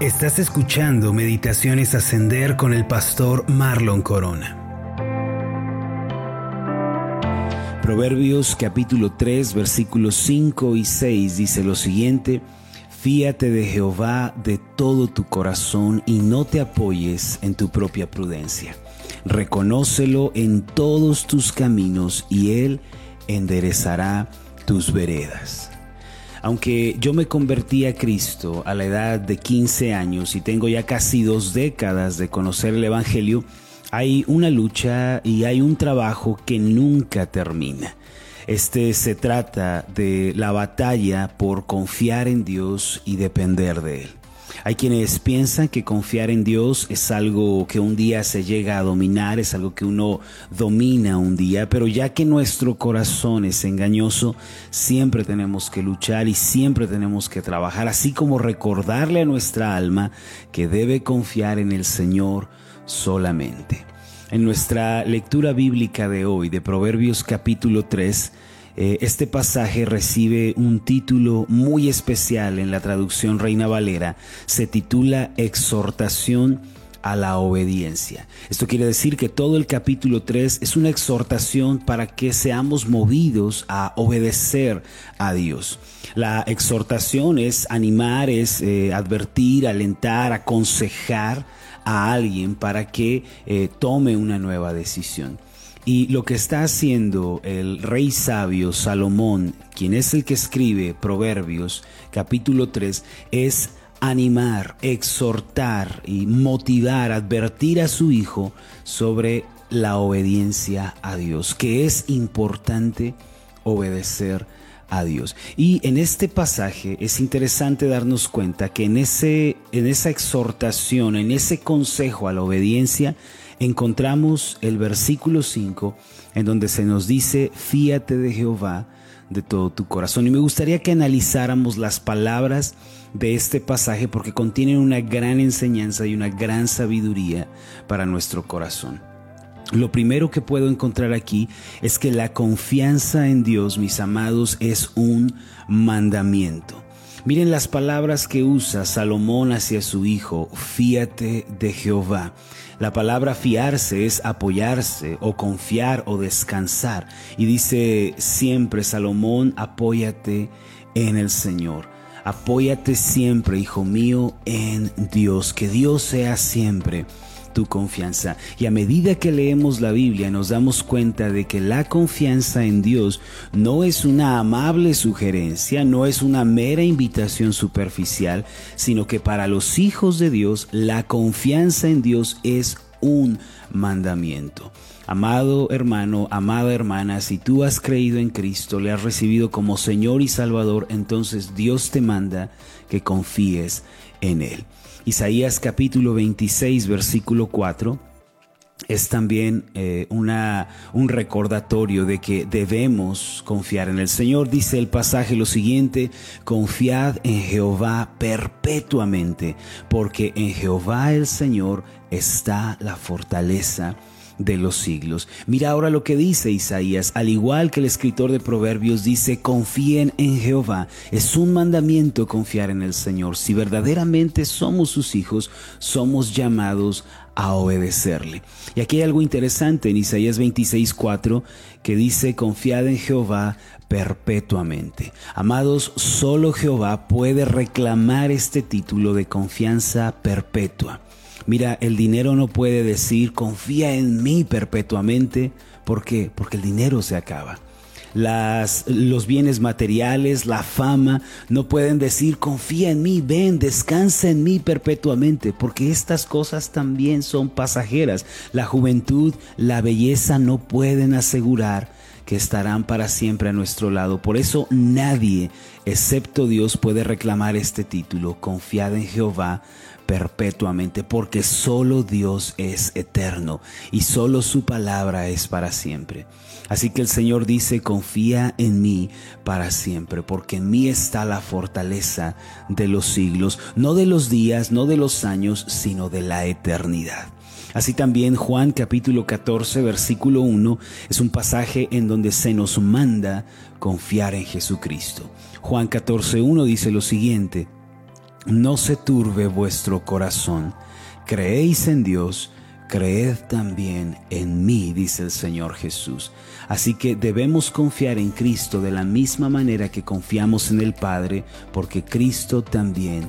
Estás escuchando Meditaciones Ascender con el pastor Marlon Corona. Proverbios capítulo 3 versículos 5 y 6 dice lo siguiente, Fíate de Jehová de todo tu corazón y no te apoyes en tu propia prudencia. Reconócelo en todos tus caminos y Él enderezará tus veredas. Aunque yo me convertí a Cristo a la edad de 15 años y tengo ya casi dos décadas de conocer el Evangelio, hay una lucha y hay un trabajo que nunca termina. Este se trata de la batalla por confiar en Dios y depender de Él. Hay quienes piensan que confiar en Dios es algo que un día se llega a dominar, es algo que uno domina un día, pero ya que nuestro corazón es engañoso, siempre tenemos que luchar y siempre tenemos que trabajar, así como recordarle a nuestra alma que debe confiar en el Señor solamente. En nuestra lectura bíblica de hoy, de Proverbios capítulo 3, eh, este pasaje recibe un título muy especial en la traducción Reina Valera. Se titula Exhortación a la obediencia. Esto quiere decir que todo el capítulo 3 es una exhortación para que seamos movidos a obedecer a Dios. La exhortación es animar, es eh, advertir, alentar, aconsejar a alguien para que eh, tome una nueva decisión. Y lo que está haciendo el rey sabio Salomón, quien es el que escribe Proverbios capítulo 3, es animar, exhortar y motivar, advertir a su hijo sobre la obediencia a Dios, que es importante obedecer a Dios. Y en este pasaje es interesante darnos cuenta que en, ese, en esa exhortación, en ese consejo a la obediencia, encontramos el versículo 5 en donde se nos dice, fíate de Jehová de todo tu corazón. Y me gustaría que analizáramos las palabras de este pasaje porque contienen una gran enseñanza y una gran sabiduría para nuestro corazón. Lo primero que puedo encontrar aquí es que la confianza en Dios, mis amados, es un mandamiento. Miren las palabras que usa Salomón hacia su hijo, fíate de Jehová. La palabra fiarse es apoyarse o confiar o descansar. Y dice siempre Salomón, apóyate en el Señor. Apóyate siempre, hijo mío, en Dios. Que Dios sea siempre tu confianza. Y a medida que leemos la Biblia nos damos cuenta de que la confianza en Dios no es una amable sugerencia, no es una mera invitación superficial, sino que para los hijos de Dios la confianza en Dios es un mandamiento. Amado hermano, amada hermana, si tú has creído en Cristo, le has recibido como Señor y Salvador, entonces Dios te manda que confíes en Él. Isaías capítulo 26, versículo 4 es también eh, una, un recordatorio de que debemos confiar en el Señor. Dice el pasaje lo siguiente, confiad en Jehová perpetuamente, porque en Jehová el Señor está la fortaleza de los siglos. Mira ahora lo que dice Isaías, al igual que el escritor de Proverbios dice, confíen en Jehová. Es un mandamiento confiar en el Señor. Si verdaderamente somos sus hijos, somos llamados a obedecerle. Y aquí hay algo interesante en Isaías 26:4 que dice, confiad en Jehová perpetuamente. Amados, solo Jehová puede reclamar este título de confianza perpetua. Mira, el dinero no puede decir confía en mí perpetuamente. ¿Por qué? Porque el dinero se acaba. Las, los bienes materiales, la fama, no pueden decir confía en mí, ven, descansa en mí perpetuamente, porque estas cosas también son pasajeras. La juventud, la belleza no pueden asegurar que estarán para siempre a nuestro lado. Por eso nadie, excepto Dios, puede reclamar este título, confiad en Jehová perpetuamente, porque solo Dios es eterno y solo su palabra es para siempre. Así que el Señor dice, confía en mí para siempre, porque en mí está la fortaleza de los siglos, no de los días, no de los años, sino de la eternidad. Así también Juan capítulo 14 versículo 1 es un pasaje en donde se nos manda confiar en Jesucristo. Juan 14 1 dice lo siguiente, no se turbe vuestro corazón. Creéis en Dios, creed también en mí, dice el Señor Jesús. Así que debemos confiar en Cristo de la misma manera que confiamos en el Padre, porque Cristo también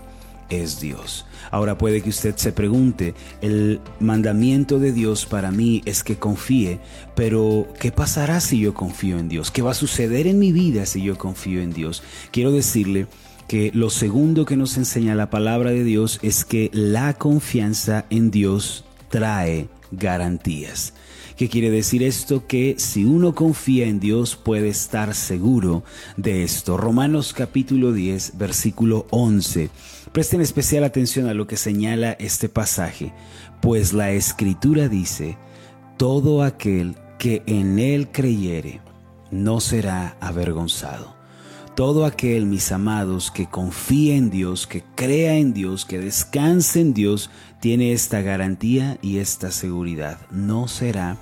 es Dios. Ahora puede que usted se pregunte, el mandamiento de Dios para mí es que confíe, pero ¿qué pasará si yo confío en Dios? ¿Qué va a suceder en mi vida si yo confío en Dios? Quiero decirle que lo segundo que nos enseña la palabra de Dios es que la confianza en Dios trae garantías. ¿Qué quiere decir esto? Que si uno confía en Dios puede estar seguro de esto. Romanos capítulo 10, versículo 11. Presten especial atención a lo que señala este pasaje, pues la escritura dice, todo aquel que en él creyere no será avergonzado. Todo aquel, mis amados, que confía en Dios, que crea en Dios, que descanse en Dios, tiene esta garantía y esta seguridad. No será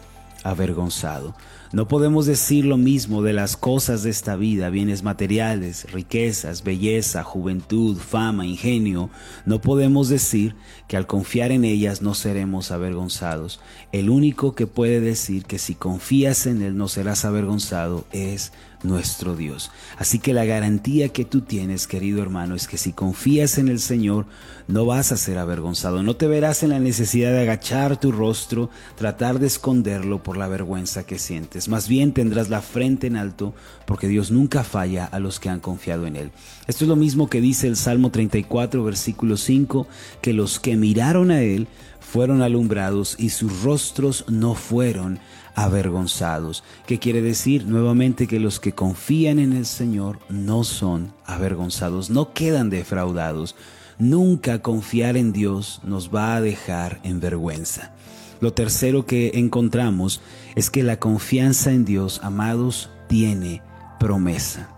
avergonzado. No podemos decir lo mismo de las cosas de esta vida, bienes materiales, riquezas, belleza, juventud, fama, ingenio. No podemos decir que al confiar en ellas no seremos avergonzados. El único que puede decir que si confías en Él no serás avergonzado es nuestro Dios. Así que la garantía que tú tienes, querido hermano, es que si confías en el Señor, no vas a ser avergonzado. No te verás en la necesidad de agachar tu rostro, tratar de esconderlo por la vergüenza que sientes. Más bien tendrás la frente en alto, porque Dios nunca falla a los que han confiado en Él. Esto es lo mismo que dice el Salmo 34, versículo 5, que los que miraron a Él fueron alumbrados y sus rostros no fueron avergonzados. ¿Qué quiere decir? Nuevamente que los que confían en el Señor no son avergonzados, no quedan defraudados. Nunca confiar en Dios nos va a dejar en vergüenza. Lo tercero que encontramos es que la confianza en Dios, amados, tiene promesa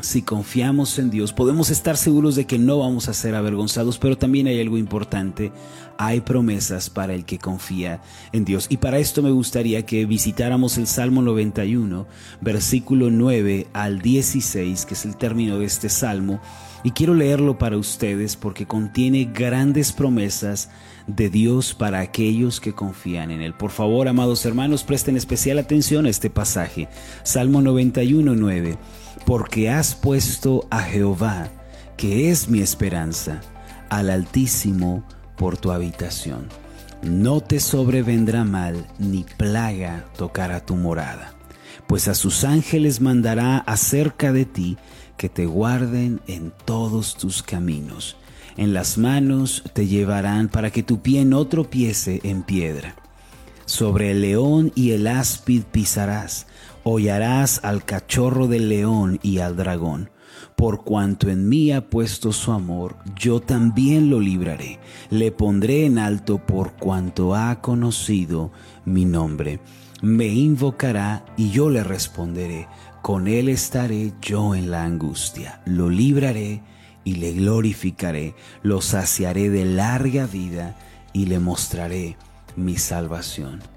si confiamos en Dios, podemos estar seguros de que no vamos a ser avergonzados, pero también hay algo importante, hay promesas para el que confía en Dios. Y para esto me gustaría que visitáramos el Salmo 91, versículo 9 al 16, que es el término de este salmo, y quiero leerlo para ustedes porque contiene grandes promesas de Dios para aquellos que confían en Él. Por favor, amados hermanos, presten especial atención a este pasaje. Salmo 91, 9 porque has puesto a Jehová, que es mi esperanza, al Altísimo por tu habitación. No te sobrevendrá mal, ni plaga tocará tu morada, pues a sus ángeles mandará acerca de ti, que te guarden en todos tus caminos. En las manos te llevarán para que tu pie no tropiece en piedra. Sobre el león y el áspid pisarás, hollarás al cachorro del león y al dragón. Por cuanto en mí ha puesto su amor, yo también lo libraré. Le pondré en alto por cuanto ha conocido mi nombre. Me invocará y yo le responderé. Con él estaré yo en la angustia. Lo libraré y le glorificaré. Lo saciaré de larga vida y le mostraré mi salvación.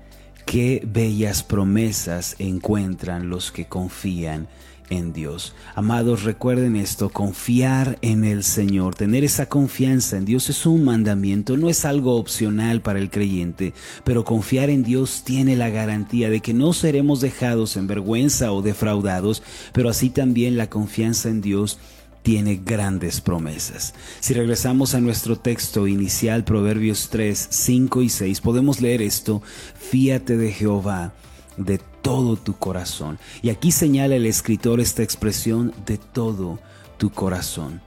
Qué bellas promesas encuentran los que confían en Dios. Amados, recuerden esto, confiar en el Señor, tener esa confianza en Dios es un mandamiento, no es algo opcional para el creyente, pero confiar en Dios tiene la garantía de que no seremos dejados en vergüenza o defraudados, pero así también la confianza en Dios tiene grandes promesas. Si regresamos a nuestro texto inicial, Proverbios 3, 5 y 6, podemos leer esto, fíate de Jehová de todo tu corazón. Y aquí señala el escritor esta expresión de todo tu corazón.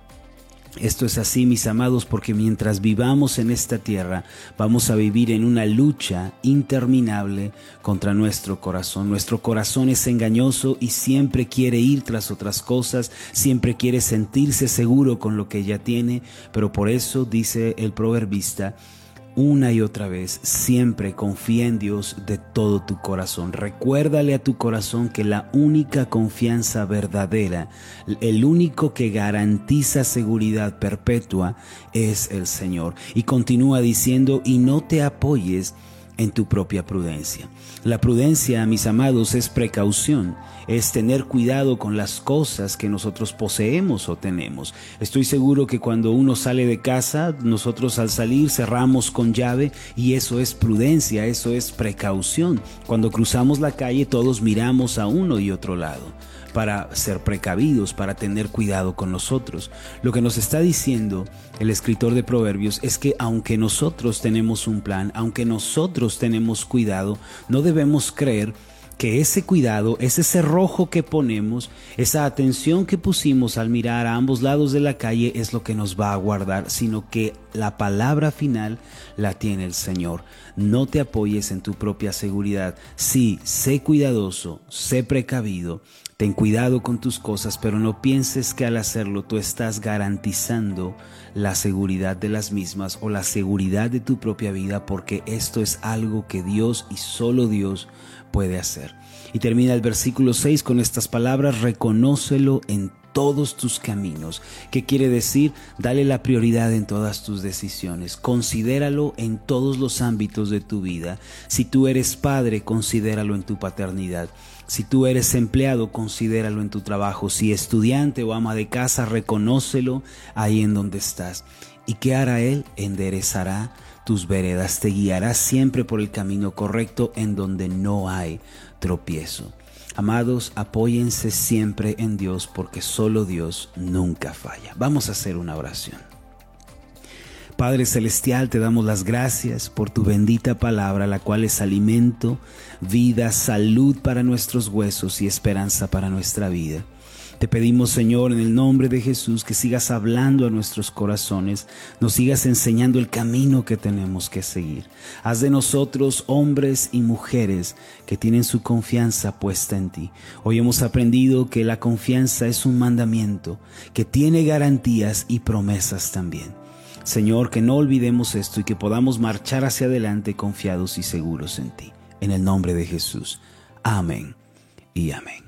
Esto es así, mis amados, porque mientras vivamos en esta tierra, vamos a vivir en una lucha interminable contra nuestro corazón. Nuestro corazón es engañoso y siempre quiere ir tras otras cosas, siempre quiere sentirse seguro con lo que ya tiene, pero por eso dice el proverbista, una y otra vez, siempre confía en Dios de todo tu corazón. Recuérdale a tu corazón que la única confianza verdadera, el único que garantiza seguridad perpetua es el Señor. Y continúa diciendo, y no te apoyes en tu propia prudencia. La prudencia, mis amados, es precaución, es tener cuidado con las cosas que nosotros poseemos o tenemos. Estoy seguro que cuando uno sale de casa, nosotros al salir cerramos con llave y eso es prudencia, eso es precaución. Cuando cruzamos la calle todos miramos a uno y otro lado para ser precavidos, para tener cuidado con nosotros. Lo que nos está diciendo el escritor de Proverbios es que aunque nosotros tenemos un plan, aunque nosotros tenemos cuidado, no debemos creer que ese cuidado, ese cerrojo que ponemos, esa atención que pusimos al mirar a ambos lados de la calle es lo que nos va a guardar, sino que la palabra final la tiene el Señor. No te apoyes en tu propia seguridad. Sí, sé cuidadoso, sé precavido, ten cuidado con tus cosas, pero no pienses que al hacerlo tú estás garantizando la seguridad de las mismas o la seguridad de tu propia vida, porque esto es algo que Dios y solo Dios puede hacer. Y termina el versículo 6 con estas palabras, reconócelo en todos tus caminos. ¿Qué quiere decir? Dale la prioridad en todas tus decisiones. Considéralo en todos los ámbitos de tu vida. Si tú eres padre, considéralo en tu paternidad. Si tú eres empleado, considéralo en tu trabajo. Si estudiante o ama de casa, reconócelo ahí en donde estás. ¿Y qué hará Él? Enderezará tus veredas, te guiará siempre por el camino correcto en donde no hay tropiezo. Amados, apóyense siempre en Dios porque solo Dios nunca falla. Vamos a hacer una oración. Padre Celestial, te damos las gracias por tu bendita palabra, la cual es alimento, vida, salud para nuestros huesos y esperanza para nuestra vida. Te pedimos, Señor, en el nombre de Jesús, que sigas hablando a nuestros corazones, nos sigas enseñando el camino que tenemos que seguir. Haz de nosotros hombres y mujeres que tienen su confianza puesta en ti. Hoy hemos aprendido que la confianza es un mandamiento, que tiene garantías y promesas también. Señor, que no olvidemos esto y que podamos marchar hacia adelante confiados y seguros en ti. En el nombre de Jesús. Amén y amén.